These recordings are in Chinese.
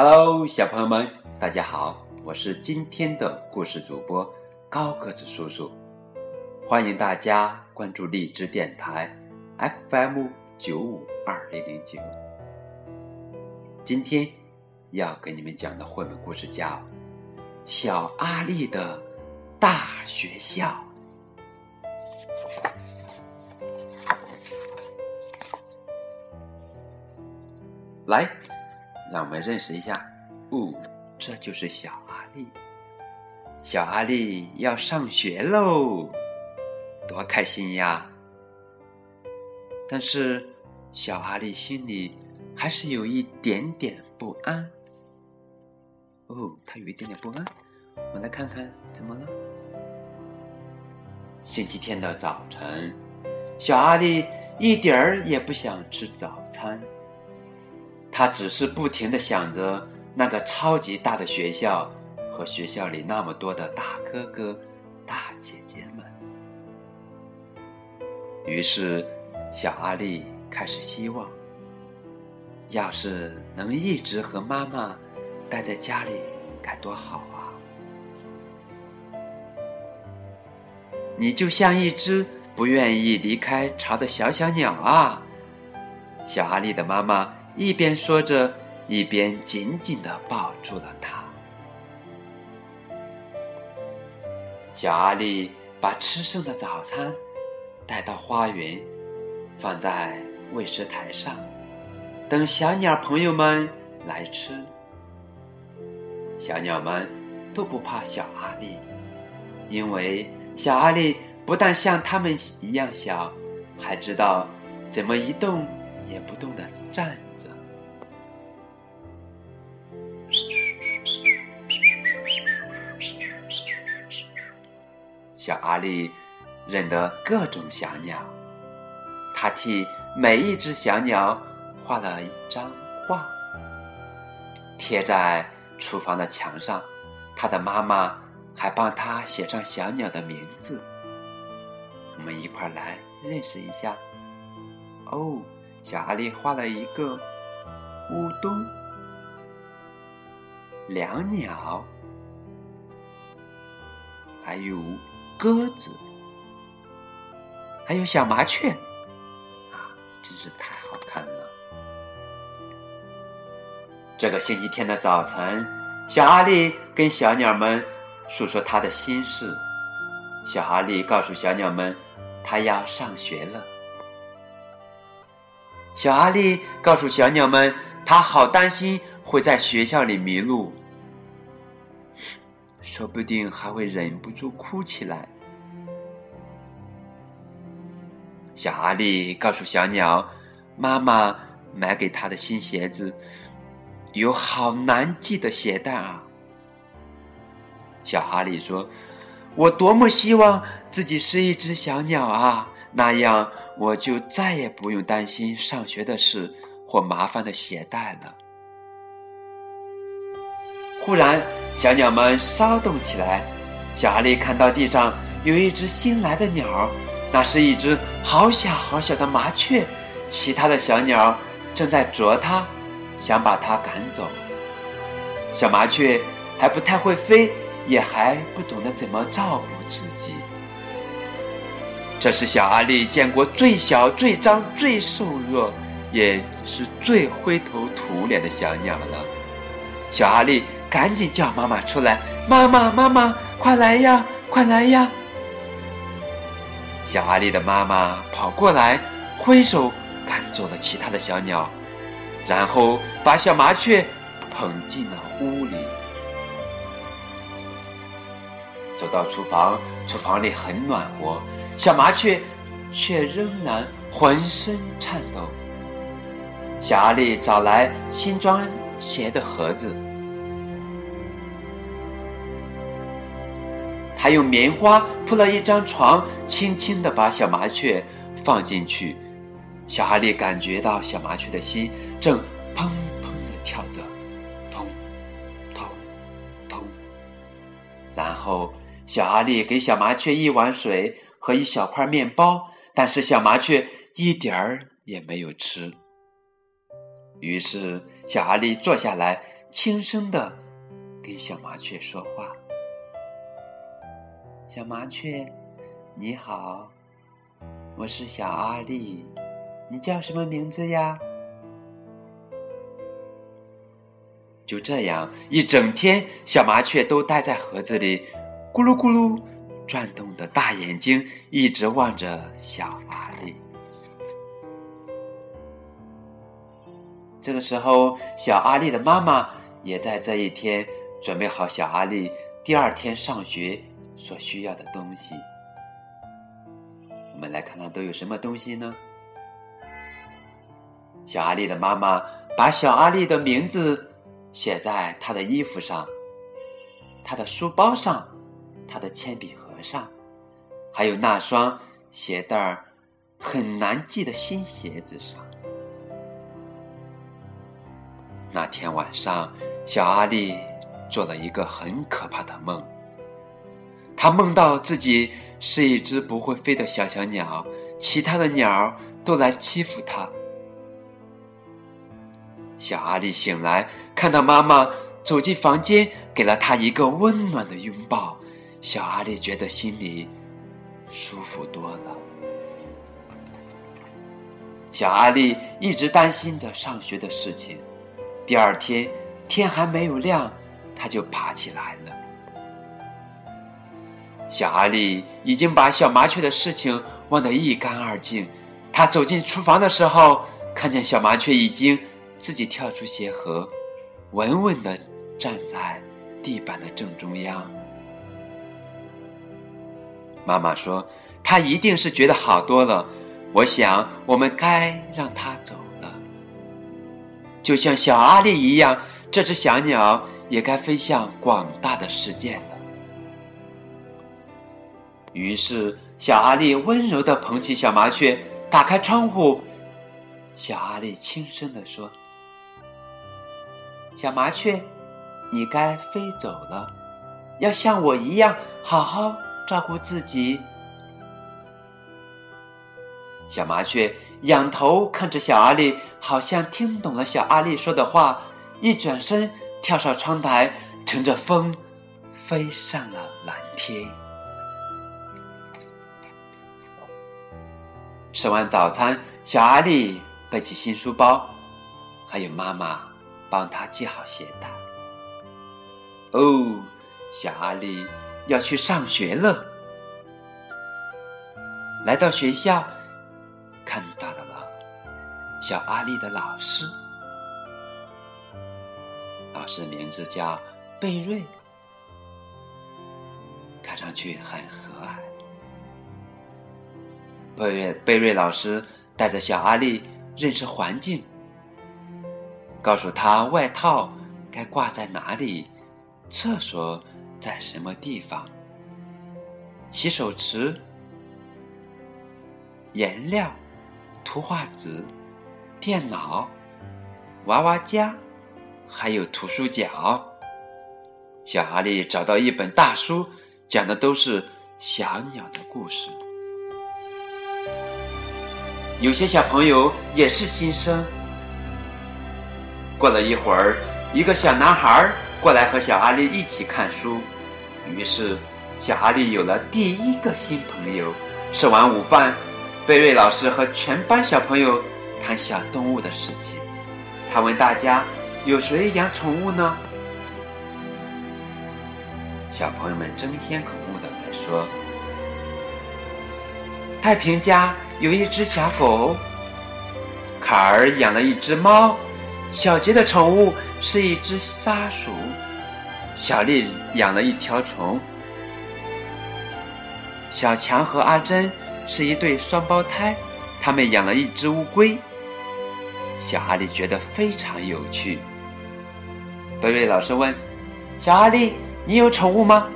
Hello，小朋友们，大家好，我是今天的故事主播高个子叔叔，欢迎大家关注荔枝电台 FM 九五二零零九。今天要给你们讲的绘本故事叫《小阿力的大学校》。来，让我们认识一下。哦，这就是小阿力。小阿力要上学喽，多开心呀！但是小阿力心里还是有一点点不安。哦，他有一点点不安。我们来看看怎么了。星期天的早晨，小阿力一点儿也不想吃早餐。他只是不停的想着那个超级大的学校和学校里那么多的大哥哥、大姐姐们。于是，小阿力开始希望，要是能一直和妈妈待在家里，该多好啊！你就像一只不愿意离开巢的小小鸟啊！小阿力的妈妈。一边说着，一边紧紧的抱住了他。小阿力把吃剩的早餐带到花园，放在喂食台上，等小鸟朋友们来吃。小鸟们都不怕小阿力，因为小阿力不但像他们一样小，还知道怎么一动也不动的站着。小阿力认得各种小鸟，他替每一只小鸟画了一张画，贴在厨房的墙上。他的妈妈还帮他写上小鸟的名字。我们一块儿来认识一下。哦，小阿力画了一个乌冬、两鸟，还有。鸽子，还有小麻雀，啊，真是太好看了！这个星期天的早晨，小阿力跟小鸟们诉说他的心事。小阿力告诉小鸟们，他要上学了。小阿力告诉小鸟们，他好担心会在学校里迷路。说不定还会忍不住哭起来。小阿力告诉小鸟：“妈妈买给他的新鞋子有好难系的鞋带啊。”小哈利说：“我多么希望自己是一只小鸟啊，那样我就再也不用担心上学的事或麻烦的鞋带了。”忽然，小鸟们骚动起来。小阿力看到地上有一只新来的鸟，那是一只好小好小的麻雀。其他的小鸟正在啄它，想把它赶走。小麻雀还不太会飞，也还不懂得怎么照顾自己。这是小阿力见过最小、最脏、最瘦弱，也是最灰头土脸的小鸟了。小阿力。赶紧叫妈妈出来！妈妈，妈妈，快来呀，快来呀！小阿力的妈妈跑过来，挥手赶走了其他的小鸟，然后把小麻雀捧进了屋里。走到厨房，厨房里很暖和，小麻雀却仍然浑身颤抖。小阿力找来新装鞋的盒子。他用棉花铺了一张床，轻轻地把小麻雀放进去。小哈利感觉到小麻雀的心正砰砰地跳着，通，通，通。然后小哈利给小麻雀一碗水和一小块面包，但是小麻雀一点儿也没有吃。于是小哈利坐下来，轻声的跟小麻雀说话：“小麻雀，你好，我是小阿丽，你叫什么名字呀？”就这样，一整天，小麻雀都待在盒子里，咕噜咕噜转动的大眼睛一直望着小阿丽。这个时候，小阿丽的妈妈也在这一天准备好小阿丽第二天上学所需要的东西。我们来看看都有什么东西呢？小阿丽的妈妈把小阿丽的名字。写在他的衣服上，他的书包上，他的铅笔盒上，还有那双鞋带儿很难系的新鞋子上。那天晚上，小阿丽做了一个很可怕的梦。他梦到自己是一只不会飞的小小鸟，其他的鸟都来欺负他。小阿丽醒来，看到妈妈走进房间，给了她一个温暖的拥抱。小阿丽觉得心里舒服多了。小阿丽一直担心着上学的事情。第二天天还没有亮，他就爬起来了。小阿丽已经把小麻雀的事情忘得一干二净。她走进厨房的时候，看见小麻雀已经。自己跳出鞋盒，稳稳的站在地板的正中央。妈妈说：“他一定是觉得好多了。”我想，我们该让他走了，就像小阿丽一样，这只小鸟也该飞向广大的世界了。于是，小阿丽温柔的捧起小麻雀，打开窗户。小阿丽轻声的说。小麻雀，你该飞走了，要像我一样好好照顾自己。小麻雀仰头看着小阿丽，好像听懂了小阿丽说的话，一转身跳上窗台，乘着风飞上了蓝天。吃完早餐，小阿丽背起新书包，还有妈妈。帮他系好鞋带。哦，小阿丽要去上学了。来到学校，看到了小阿丽的老师。老师名字叫贝瑞，看上去很。贝瑞贝瑞老师带着小阿丽认识环境。告诉他外套该挂在哪里，厕所在什么地方，洗手池、颜料、图画纸、电脑、娃娃家，还有图书角。小阿丽找到一本大书，讲的都是小鸟的故事。有些小朋友也是新生。过了一会儿，一个小男孩过来和小阿丽一起看书，于是小阿丽有了第一个新朋友。吃完午饭，贝瑞老师和全班小朋友谈小动物的事情。他问大家：“有谁养宠物呢？”小朋友们争先恐后的来说：“太平家有一只小狗，卡尔养了一只猫。”小杰的宠物是一只沙鼠，小丽养了一条虫，小强和阿珍是一对双胞胎，他们养了一只乌龟。小阿丽觉得非常有趣。贝瑞老师问：“小阿丽，你有宠物吗？”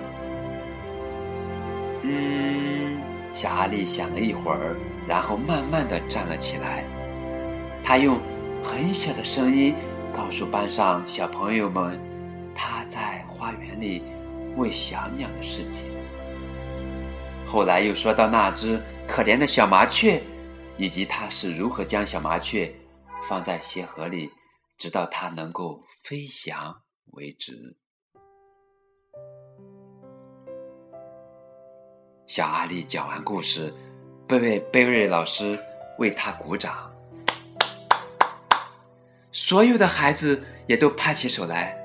小阿丽想了一会儿，然后慢慢的站了起来，他用。很小的声音告诉班上小朋友们，他在花园里喂小鸟的事情。后来又说到那只可怜的小麻雀，以及他是如何将小麻雀放在鞋盒里，直到它能够飞翔为止。小阿力讲完故事，贝贝贝瑞老师为他鼓掌，所有的孩子也都拍起手来。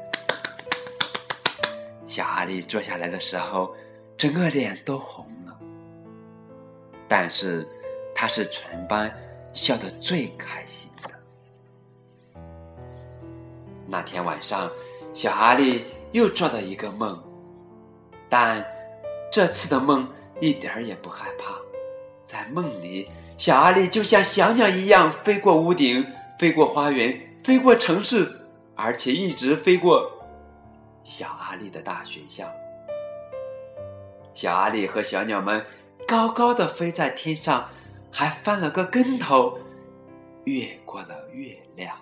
小阿力坐下来的时候，整个脸都红了，但是他是全班笑得最开心的。那天晚上，小阿力又做了一个梦，但这次的梦一点儿也不害怕。在梦里，小阿力就像小鸟一样飞过屋顶，飞过花园，飞过城市，而且一直飞过小阿力的大学校。小阿力和小鸟们高高的飞在天上，还翻了个跟头，越过了月亮。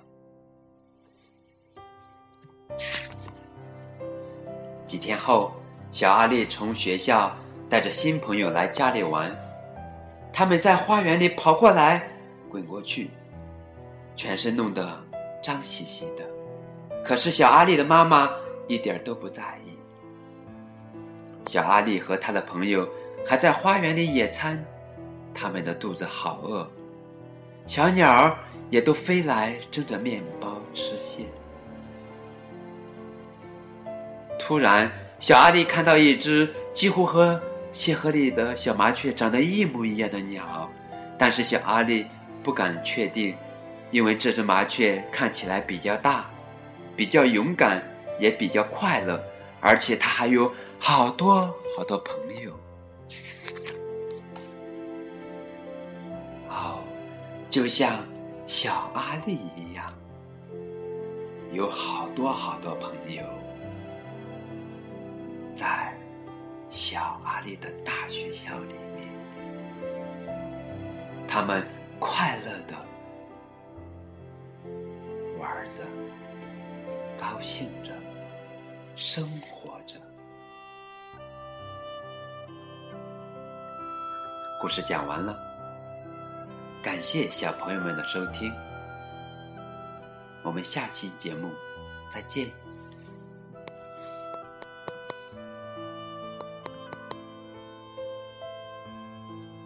几天后，小阿力从学校带着新朋友来家里玩。他们在花园里跑过来、滚过去，全身弄得脏兮兮的。可是小阿力的妈妈一点都不在意。小阿力和他的朋友还在花园里野餐，他们的肚子好饿。小鸟也都飞来争着面包吃蟹。突然，小阿力看到一只几乎和蟹盒里的小麻雀长得一模一样的鸟，但是小阿力不敢确定，因为这只麻雀看起来比较大，比较勇敢，也比较快乐，而且它还有好多好多朋友。哦，就像小阿力一样，有好多好多朋友。在小阿力的大学校里面，他们快乐的玩着，高兴着，生活着。故事讲完了，感谢小朋友们的收听，我们下期节目再见。